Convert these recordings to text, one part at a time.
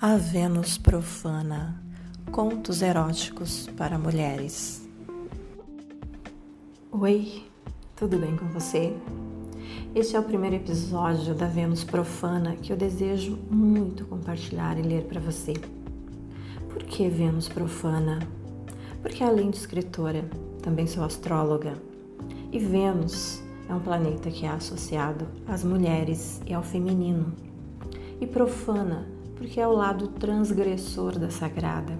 A Vênus Profana Contos Eróticos para Mulheres. Oi, tudo bem com você? Este é o primeiro episódio da Vênus Profana que eu desejo muito compartilhar e ler para você. Por que Vênus Profana? Porque além de escritora, também sou astróloga. E Vênus é um planeta que é associado às mulheres e ao feminino. E profana porque é o lado transgressor da sagrada.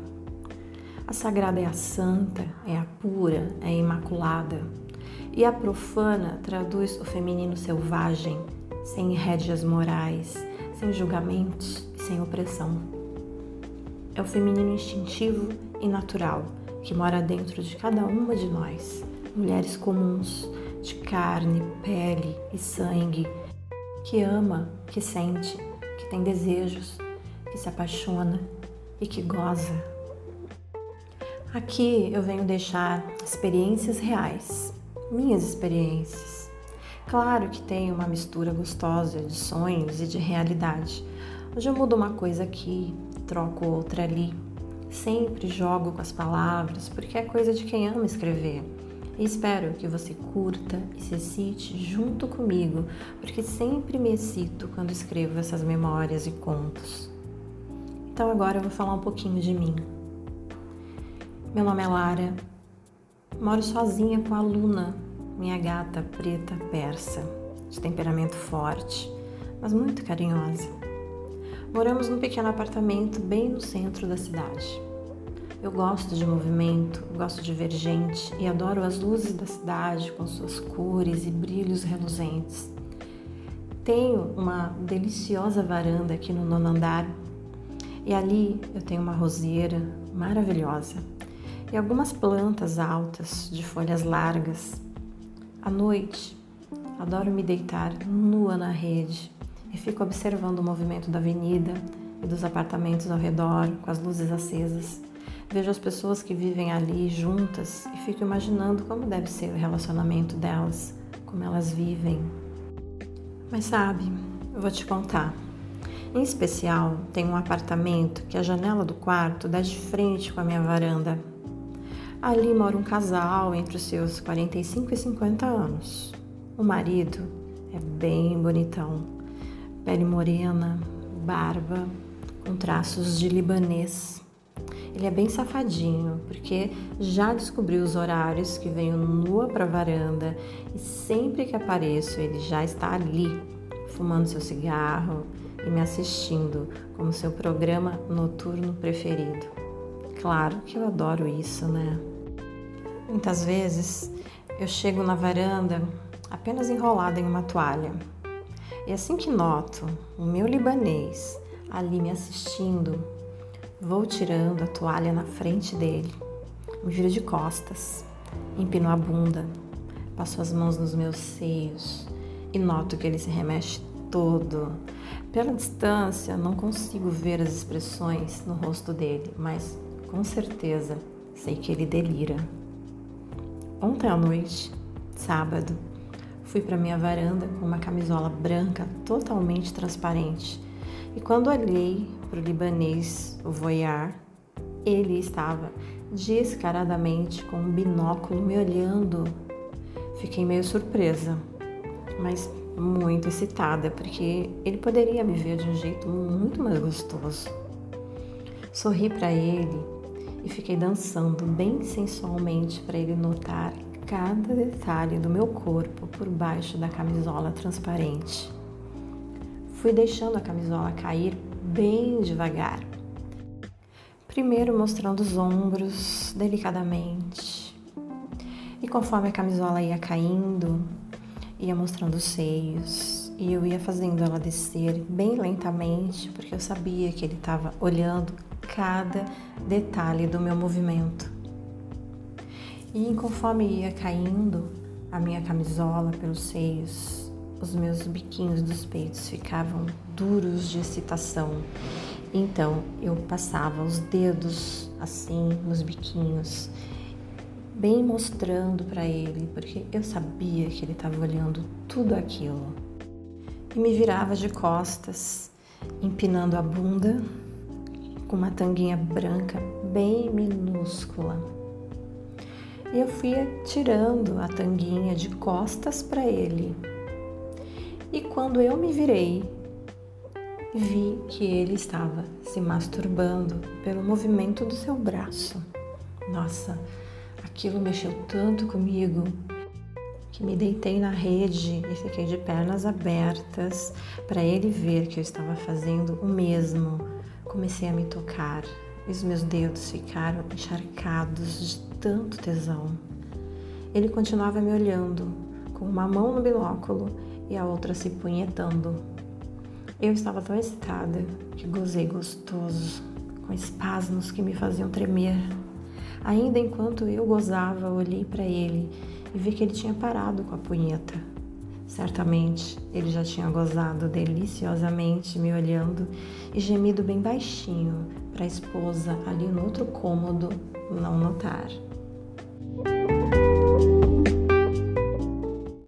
A sagrada é a santa, é a pura, é a imaculada. E a profana traduz o feminino selvagem, sem rédeas morais, sem julgamentos e sem opressão. É o feminino instintivo e natural que mora dentro de cada uma de nós, mulheres comuns, de carne, pele e sangue, que ama, que sente, que tem desejos, que se apaixona e que goza. Aqui eu venho deixar experiências reais, minhas experiências. Claro que tem uma mistura gostosa de sonhos e de realidade. Hoje eu mudo uma coisa aqui, troco outra ali. Sempre jogo com as palavras, porque é coisa de quem ama escrever. E espero que você curta e se excite junto comigo, porque sempre me excito quando escrevo essas memórias e contos. Então agora eu vou falar um pouquinho de mim. Meu nome é Lara, moro sozinha com a Luna, minha gata preta persa, de temperamento forte, mas muito carinhosa. Moramos num pequeno apartamento bem no centro da cidade. Eu gosto de movimento, gosto de ver gente e adoro as luzes da cidade com suas cores e brilhos reluzentes. Tenho uma deliciosa varanda aqui no nono andar e ali eu tenho uma roseira maravilhosa e algumas plantas altas de folhas largas. À noite, adoro me deitar nua na rede e fico observando o movimento da avenida e dos apartamentos ao redor com as luzes acesas. Vejo as pessoas que vivem ali juntas e fico imaginando como deve ser o relacionamento delas, como elas vivem. Mas sabe, eu vou te contar. Em especial, tem um apartamento que a janela do quarto dá de frente com a minha varanda. Ali mora um casal entre os seus 45 e 50 anos. O marido é bem bonitão, pele morena, barba, com traços de libanês. Ele é bem safadinho, porque já descobriu os horários que venho nua para a varanda e sempre que apareço ele já está ali, fumando seu cigarro e me assistindo como seu programa noturno preferido. Claro que eu adoro isso, né? Muitas vezes eu chego na varanda apenas enrolada em uma toalha. E assim que noto o meu libanês ali me assistindo, vou tirando a toalha na frente dele, me viro de costas, empino a bunda, passo as mãos nos meus seios e noto que ele se remexe todo. Pela distância, não consigo ver as expressões no rosto dele, mas com certeza sei que ele delira. Ontem à noite, sábado, fui para minha varanda com uma camisola branca totalmente transparente. E quando olhei para o libanês, o ele estava descaradamente com um binóculo me olhando. Fiquei meio surpresa, mas muito excitada, porque ele poderia me ver de um jeito muito mais gostoso. Sorri para ele e fiquei dançando bem sensualmente para ele notar cada detalhe do meu corpo por baixo da camisola transparente. Fui deixando a camisola cair bem devagar. Primeiro mostrando os ombros delicadamente. E conforme a camisola ia caindo, ia mostrando os seios e eu ia fazendo ela descer bem lentamente, porque eu sabia que ele estava olhando cada detalhe do meu movimento. E conforme ia caindo a minha camisola pelos seios, os meus biquinhos dos peitos ficavam duros de excitação. Então eu passava os dedos assim nos biquinhos bem mostrando para ele, porque eu sabia que ele estava olhando tudo aquilo. E me virava de costas, empinando a bunda, com uma tanguinha branca bem minúscula. E eu fui tirando a tanguinha de costas para ele. E quando eu me virei, vi que ele estava se masturbando pelo movimento do seu braço. Nossa, aquilo mexeu tanto comigo que me deitei na rede e fiquei de pernas abertas para ele ver que eu estava fazendo o mesmo. Comecei a me tocar e os meus dedos ficaram encharcados de tanto tesão. Ele continuava me olhando, com uma mão no binóculo e a outra se punhetando. Eu estava tão excitada que gozei gostoso, com espasmos que me faziam tremer. Ainda enquanto eu gozava, olhei para ele e vi que ele tinha parado com a punheta. Certamente ele já tinha gozado deliciosamente me olhando e gemido bem baixinho para a esposa ali no outro cômodo não notar.